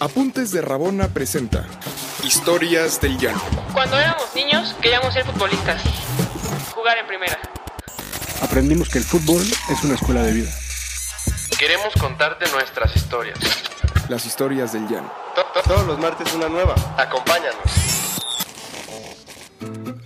Apuntes de Rabona presenta Historias del Llano. Cuando éramos niños queríamos ser futbolistas, jugar en primera. Aprendimos que el fútbol es una escuela de vida. Queremos contarte nuestras historias. Las historias del Llano. Todos los martes una nueva. Acompáñanos.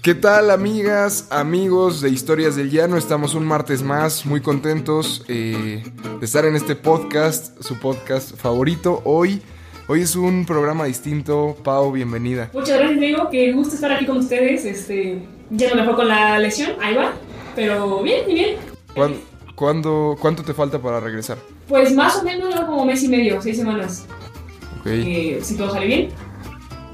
¿Qué tal amigas, amigos de Historias del Llano? Estamos un martes más, muy contentos eh, de estar en este podcast, su podcast favorito. Hoy, hoy es un programa distinto. Pau, bienvenida. Muchas gracias, Diego. Qué gusto estar aquí con ustedes. Este, ya no me fue con la lesión, ahí va. Pero bien, y bien. ¿Cuándo, cuándo- cuánto te falta para regresar? Pues más o menos ¿no? como mes y medio, seis semanas. Ok, Eh, si todo sale bien,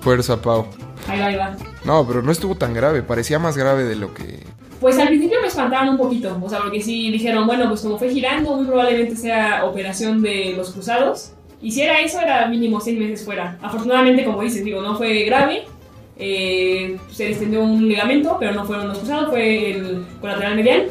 fuerza, Pau. ahí va, ahí va. No, pero no estuvo tan grave, parecía más grave de lo que... Pues al principio me espantaban un poquito, o sea, porque sí dijeron, bueno, pues como fue girando, muy probablemente sea operación de los cruzados. Y si era eso, era mínimo seis meses fuera. Afortunadamente, como dices, digo, no fue grave. eh, se extendió un ligamento, pero no fueron los cruzados, fue el colateral medial.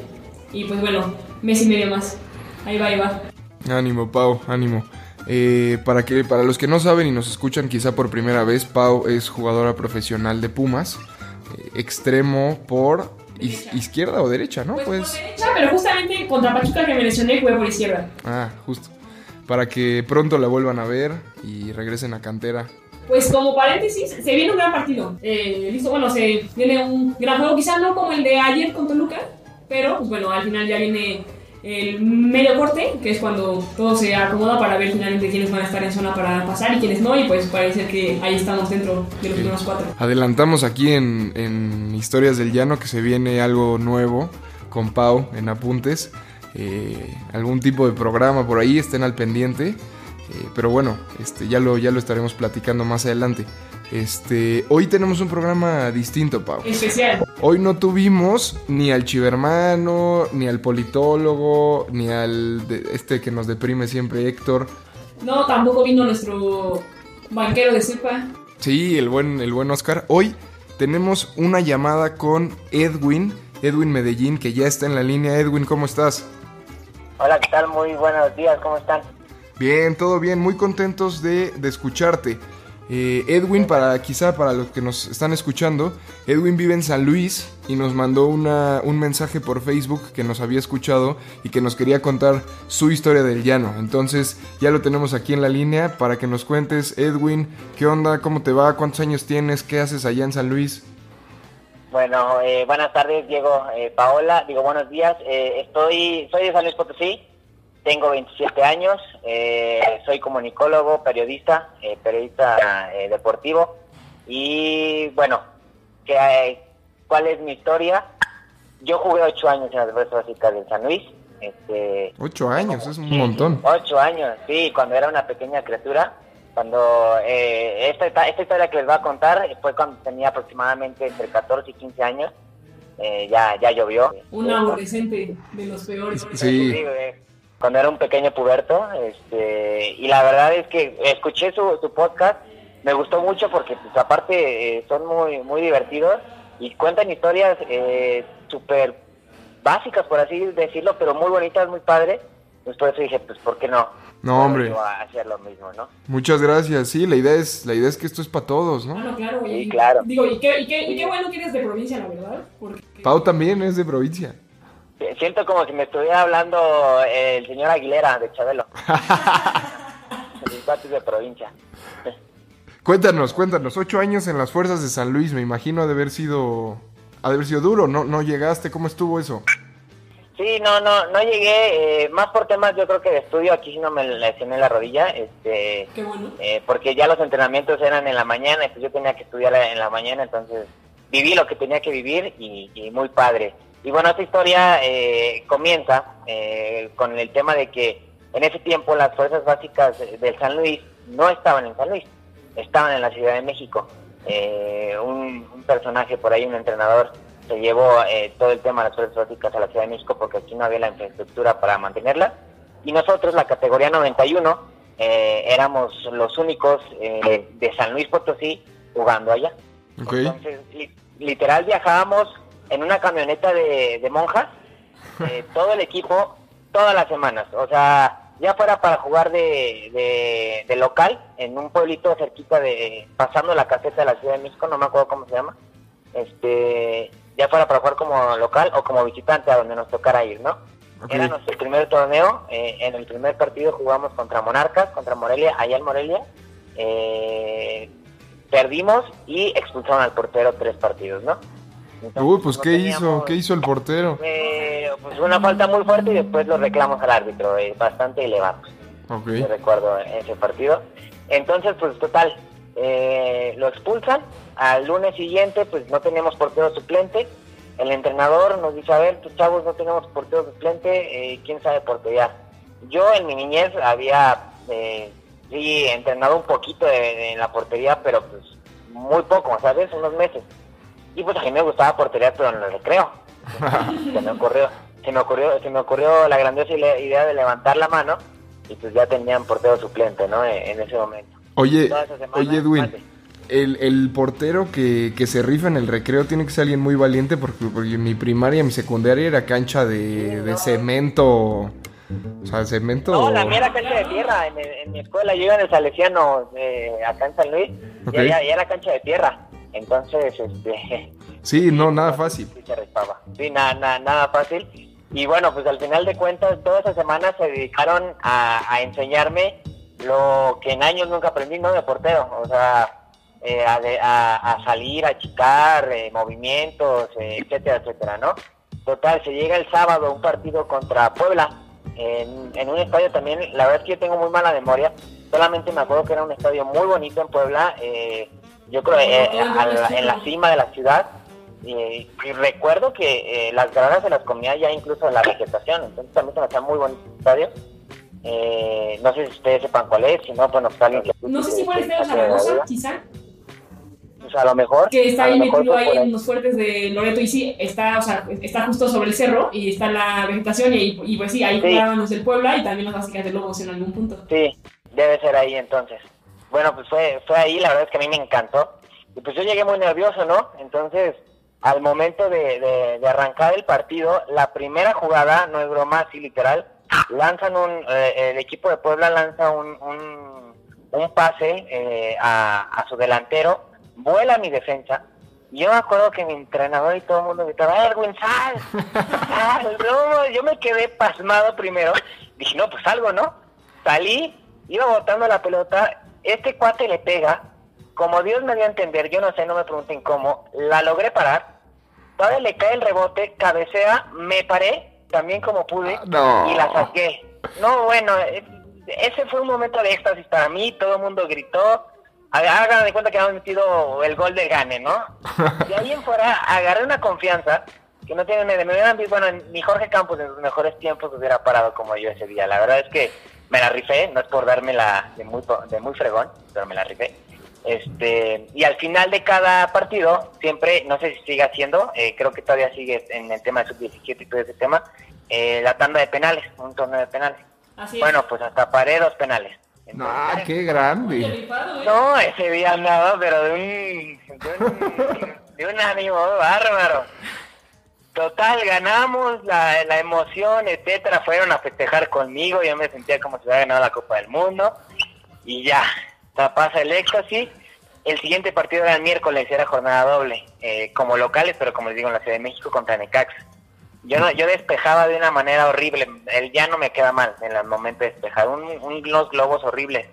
Y pues bueno, mes y medio más. Ahí va, ahí va. Ánimo, Pau, ánimo. Eh, para, que, para los que no saben y nos escuchan quizá por primera vez, Pau es jugadora profesional de Pumas, eh, extremo por Derecha. izquierda o derecha, ¿no? Pues, Pues, por derecha, pero justamente contra Pachuca que me lesioné jugué por izquierda. ah, justo. Para que pronto la vuelvan a ver y regresen a cantera. Pues como paréntesis, se viene un gran partido. Eh, listo, bueno, se viene un gran juego, quizá no como el de ayer con Toluca, pero pues bueno, al final ya viene el medio corte, que es cuando todo se acomoda para ver finalmente quiénes van a estar en zona para pasar y quiénes no, y pues parece que ahí estamos dentro de los primeros cuatro. Adelantamos aquí en, en Historias del Llano que se viene algo nuevo con Pau en apuntes. Eh, algún tipo de programa por ahí, estén al pendiente. eh, pero bueno, este, ya, lo, ya lo estaremos platicando más adelante. Este, hoy tenemos un programa distinto, Pau. Especial. Hoy no tuvimos ni al chivermano, ni al politólogo, ni al de- este que nos deprime siempre, Héctor. No, tampoco vino nuestro banquero de cepa. Sí, el buen, el buen Oscar. Hoy tenemos una llamada con Edwin, Edwin Medellín, que ya está en la línea. Edwin, ¿cómo estás? Hola, ¿qué tal? Muy buenos días, ¿cómo están? Bien, todo bien, muy contentos de, de escucharte. Eh, Edwin, para quizá para los que nos están escuchando, Edwin vive en San Luis y nos mandó una- un mensaje por Facebook que nos había escuchado y que nos quería contar su historia del llano. Entonces ya lo tenemos aquí en la línea para que nos cuentes, Edwin, ¿qué onda? ¿Cómo te va? ¿Cuántos años tienes? ¿Qué haces allá en San Luis? Bueno, eh, buenas tardes, Diego, eh, Paola, digo buenos días. Eh, estoy, soy de San Luis Potosí, tengo 27 años, eh, soy comunicólogo, periodista, eh, periodista eh, deportivo. Y bueno, ¿qué, ¿cuál es mi historia? Yo jugué ocho años en las fuerzas básicas de San Luis. Este, Ocho años, es un montón. Ocho años, sí, cuando era una pequeña criatura. Cuando eh, esta, esta historia que les voy a contar fue cuando tenía aproximadamente entre 14 y 15 años. Eh, ya, ya llovió. Un adolescente de los peores. Sí. Cuando era un pequeño puberto. Este, y la verdad es que escuché su, su podcast. Me gustó mucho porque, pues, aparte, eh, son muy, muy divertidos y cuentan historias eh, súper básicas, por así decirlo, pero muy bonitas, muy padres. Pues por eso dije, pues, ¿por qué no? No, hombre. hacer lo mismo, ¿no? Muchas gracias. Sí, la idea es, la idea es que esto es para todos, ¿no? Claro, claro, güey. Sí, claro. Digo, y qué, y, qué, y qué bueno que eres de provincia, la verdad. Porque Pau también es de provincia. Siento como si me estuviera hablando eh, el señor Aguilera de Chabelo. Mis de provincia. Cuéntanos, cuéntanos. Ocho años en las fuerzas de San Luis, me imagino ha de haber sido, ha de haber sido duro. No, no llegaste. ¿Cómo estuvo eso? Sí, no, no, no llegué, eh, más por temas yo creo que de estudio, aquí sí no me lesioné la rodilla, este, qué bueno. eh, porque ya los entrenamientos eran en la mañana, entonces yo tenía que estudiar en la mañana, entonces viví lo que tenía que vivir y, y muy padre. Y bueno, esta historia eh, comienza eh, con el tema de que en ese tiempo las fuerzas básicas del San Luis no estaban en San Luis, estaban en la Ciudad de México. Eh, un, un personaje por ahí, un entrenador, se llevó eh, todo el tema de las fuerzas básicas a la Ciudad de México porque aquí no había la infraestructura para mantenerla. Y nosotros, la categoría 91, eh, éramos los únicos eh, de San Luis Potosí jugando allá. Entonces, li- literal viajábamos en una camioneta de, de monjas, eh, todo el equipo, todas las semanas. O sea, ya fuera para jugar de, de, de local en un pueblito cerquita de, pasando la caseta de la Ciudad de México, no me acuerdo cómo se llama, este, ya fuera para jugar como local o como visitante a donde nos tocara ir, ¿no? Ok. Era nuestro primer torneo, eh, en el primer partido jugamos contra Monarcas, contra Morelia, allá en Morelia, eh, perdimos y expulsaron al portero tres partidos, ¿no? Entonces, Uy, pues no ¿qué hizo? ¿Qué hizo el portero? eh, pues una falta muy fuerte y después los reclamos al árbitro, bastante elevados. Ok. Yo recuerdo ese partido. Entonces, pues total, eh, lo expulsan. Al lunes siguiente, pues no teníamos portero suplente. El entrenador nos dice, a ver, tus chavos no tenemos portero suplente, eh, ¿quién sabe portería? Yo en mi niñez había, eh, sí, entrenado un poquito de- de- en la portería, pero pues muy poco, ¿sabes? Unos meses. Y pues a mí me gustaba portería, pero en el recreo. se me ocurrió, se me ocurrió, se me ocurrió la grandiosa idea de levantar la mano y pues ya tenían portero suplente, ¿no? En, en ese momento. Oye, oye Edwin, el, el portero que, que se rifa en el recreo tiene que ser alguien muy valiente porque, porque mi primaria, mi secundaria era cancha de, de cemento. O sea, cemento. No, la mía era cancha de tierra. En, en mi escuela yo iba en el Salesiano, eh, acá en San Luis, Ok. y allá, allá era cancha de tierra. Entonces, este... Sí, no, nada fácil. Sí, se rifaba. Sí, nada, nada, nada fácil. Y bueno, pues al final de cuentas, toda esa semana se dedicaron a, a enseñarme lo que en años nunca aprendí, ¿no? De portero. O sea, eh, a, a- a salir, a chicar, eh, movimientos, eh, etcétera, etcétera, ¿no? Total, se llega el sábado un partido contra Puebla, en, en un estadio también, la verdad es que yo tengo muy mala memoria, solamente me acuerdo que era un estadio muy bonito en Puebla, eh, yo creo la- en la cima de la ciudad, y, recuerdo que eh, las gradas se las comía ya incluso en la vegetación, entonces también se me hacía muy bonito el estadio. Eh, no sé si ustedes sepan cuál es, si no, bueno, pues alguien que... No sé si fue el Estadio que- que- Zaragoza, quizá, Pues a lo mejor. que está ahí metido ahí en los fuertes de Loreto y sí, está, o sea, está justo sobre el cerro y está la vegetación y, y pues sí, ahí Sí. jugaban los del Puebla y también los básicas de Lobos en algún punto. Sí, debe ser ahí entonces. Bueno, pues fue, fue ahí, la verdad es que a mí me encantó. Y pues yo llegué muy nervioso, ¿no? Entonces, al momento de, de- de arrancar el partido, la primera jugada, no es broma, así literal, lanzan un, eh, el equipo de Puebla lanza un, un, un pase eh, a, a su delantero, vuela mi defensa. Yo me acuerdo que mi entrenador y todo el mundo gritaba, Erwin, sal, sal, no, yo me quedé pasmado primero. Dije, no, pues algo, ¿no? Salí, iba botando la pelota, este cuate le pega, como Dios me dio a entender, yo no sé, no me pregunten cómo, la logré parar, todavía le cae el rebote, cabecea, me paré, también como pude, Ah, no. y la saqué. No, bueno, eh, ese fue un momento de éxtasis para mí, todo el mundo gritó, Haga- hagan de cuenta que habían metido el gol del gane, ¿no? De ahí en fuera agarré una confianza que no tiene me hubieran visto, bueno, ni Jorge Campos en sus mejores tiempos hubiera parado como yo ese día. La verdad es que me la rifé, no es por dármela de muy, de muy fregón, pero me la rifé. Este, y al final de cada partido, siempre, no sé si sigue haciendo, eh, creo que todavía sigue en el tema de sub-17 y todo ese tema, eh, la tanda de penales, un torneo de penales. Así. Bueno, pues hasta paré dos penales. Ah, Entonces, qué Oye, grande. ¿eh? no, ese día andaba, pero de un, de un, de un ánimo bárbaro. Total, ganamos, la, la emoción, etcétera, fueron a festejar conmigo, yo me sentía como si hubiera ganado la Copa del Mundo, y ya, pasa el éxtasis. El siguiente partido era el miércoles, era jornada doble, eh, como locales, pero como les digo, en la Ciudad de México contra Necaxa. Yo no, yo despejaba de una manera horrible, el ya no me queda mal en el momento de despejar, un, un- unos globos horribles.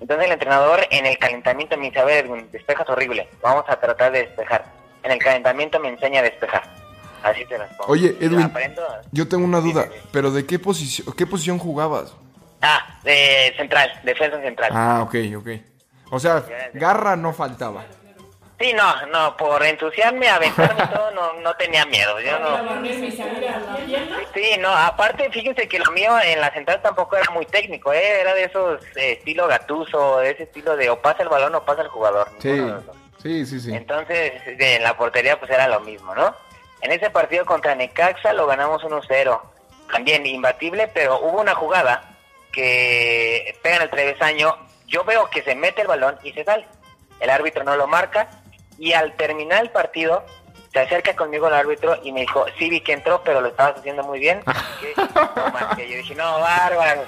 Entonces el entrenador en el calentamiento me dice, a ver, despejas horrible, vamos a tratar de despejar. En el calentamiento me enseña a despejar. Así te las pongo. Oye, Edwin. Yo tengo una duda, Sí, sí, sí. pero ¿de qué posición, qué posición jugabas? Ah, de central, defensa central. Ah, ok, ok. O sea, garra no faltaba. Sí, no, no, por entusiasme, aventarme y todo, no, no tenía miedo. Yo no. Sí, no, aparte, fíjense que lo mío en la central tampoco era muy técnico, ¿eh? era de esos eh, estilo gatuso, de ese estilo de o pasa el balón o pasa el jugador. Sí, sí, sí, sí. Entonces, de- en la portería pues era lo mismo, ¿no? En ese partido contra Necaxa lo ganamos 1-0. También imbatible, pero hubo una jugada que pega en el travesaño. Yo veo que se mete el balón y se sale. El árbitro no lo marca. Y al terminar el partido, se acerca conmigo el árbitro y me dijo, sí vi que entró, pero lo estabas haciendo muy bien. Que, no más que yo dije, no, bárbaro,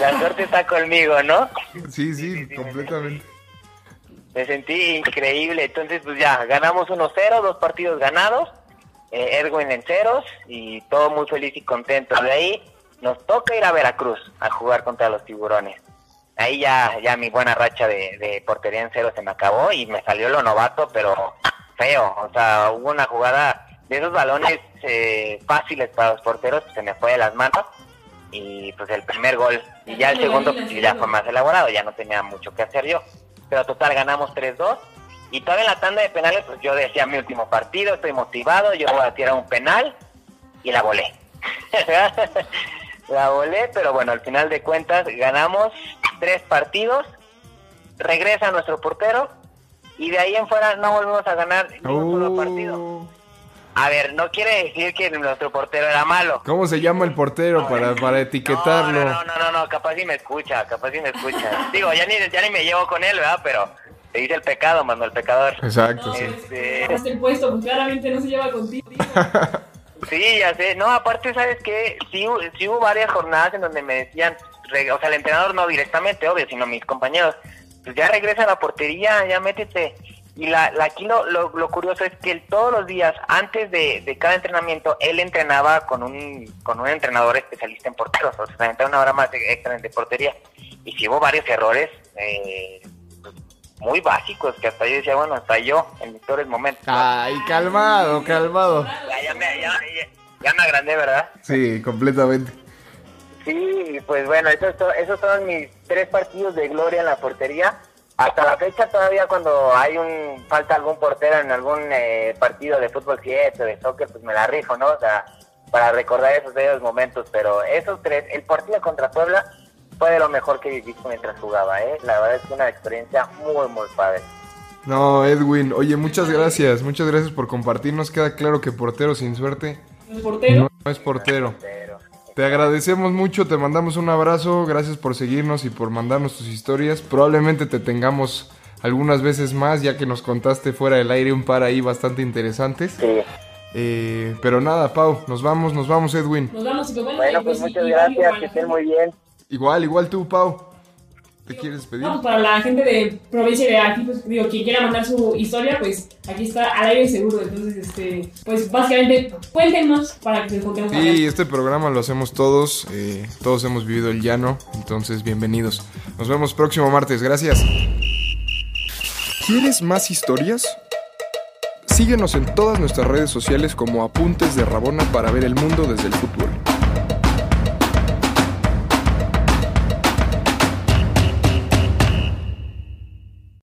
la suerte está conmigo, ¿no? Sí, sí, sí, sí, completamente. Me sentí increíble, entonces pues ya, ganamos 1-0, dos partidos ganados, eh, Erwin en ceros y todo muy feliz y contento. De ahí nos toca ir a Veracruz a jugar contra los tiburones. Ahí ya, ya mi buena racha de, de portería en cero se me acabó y me salió lo novato, pero feo. O sea, hubo una jugada de esos balones eh, fáciles para los porteros, se me fue de las manos y pues el primer gol. Y ya el segundo pues, ya fue más elaborado, ya no tenía mucho que hacer yo. Pero total, ganamos 3-2. Y todavía en la tanda de penales, pues yo decía mi último partido, estoy motivado, yo voy a tirar un penal y la volé. la volé, pero bueno, al final de cuentas ganamos tres partidos, regresa nuestro portero y de ahí en fuera no volvimos a ganar ni un solo partido. Oh. A ver, no quiere decir que nuestro portero era malo. ¿Cómo se llama el portero para, para etiquetarlo? No, no, no, no, no, capaz si me escucha, capaz si me escucha. Digo, ya ni, ya ni me llevo con él, ¿verdad? Pero te dice el pecado, mando el pecador. Exacto, No, sí. Este- este... el puesto, pues claramente no se lleva contigo. Sí, ya sé. No, aparte, ¿sabes qué? Sí, sí hubo varias jornadas en donde me decían, o sea, el entrenador no directamente, obvio, sino mis compañeros, pues ya regresa a la portería, ya métete. Y la, la aquí lo, lo, lo curioso es que todos los días, antes de, de cada entrenamiento, él entrenaba con un, con un entrenador especialista en porteros, o sea, se una hora más de- extra de portería. Y sí hubo varios errores eh, muy básicos, que hasta yo decía, bueno, hasta yo, en mis peores momentos. Ay, calmado, calmado. Ya, ya me, ya, ya- me agrandé, ¿verdad? Sí, completamente. Sí, pues bueno, esos, son- esos son mis tres partidos de gloria en la portería. Hasta la fecha todavía cuando hay un falta algún portero en algún eh, partido de fútbol 7 o de soccer, pues me la rifo, ¿no? O sea, para recordar esos bellos momentos. Pero esos tres, el partido contra Puebla fue de lo mejor que viví mientras jugaba, ¿eh? La verdad es que una experiencia muy, muy padre. No, Edwin, oye, muchas gracias, muchas gracias por compartirnos. Queda claro que portero sin suerte El portero. no es portero. Te agradecemos mucho, te mandamos un abrazo, gracias por seguirnos y por mandarnos tus historias. Probablemente te tengamos algunas veces más, ya que nos contaste fuera del aire un par ahí bastante interesantes. sí. Eh, pero nada, Pau, nos vamos, nos vamos, Edwin. Nos vamos y bueno, pues muchas gracias, que estén muy bien. Igual, igual tú, Pau. ¿Te quieres despedir? Vamos, para la gente de provincia de aquí, pues digo, quien quiera mandar su historia, pues aquí está al aire seguro. Entonces, este, pues básicamente cuéntenos para que encontremos Sí, este programa lo hacemos todos, eh, todos hemos vivido el llano, entonces bienvenidos. Nos vemos próximo martes, gracias. ¿Quieres más historias? Síguenos en todas nuestras redes sociales como Apuntes de Rabona para ver el mundo desde el fútbol.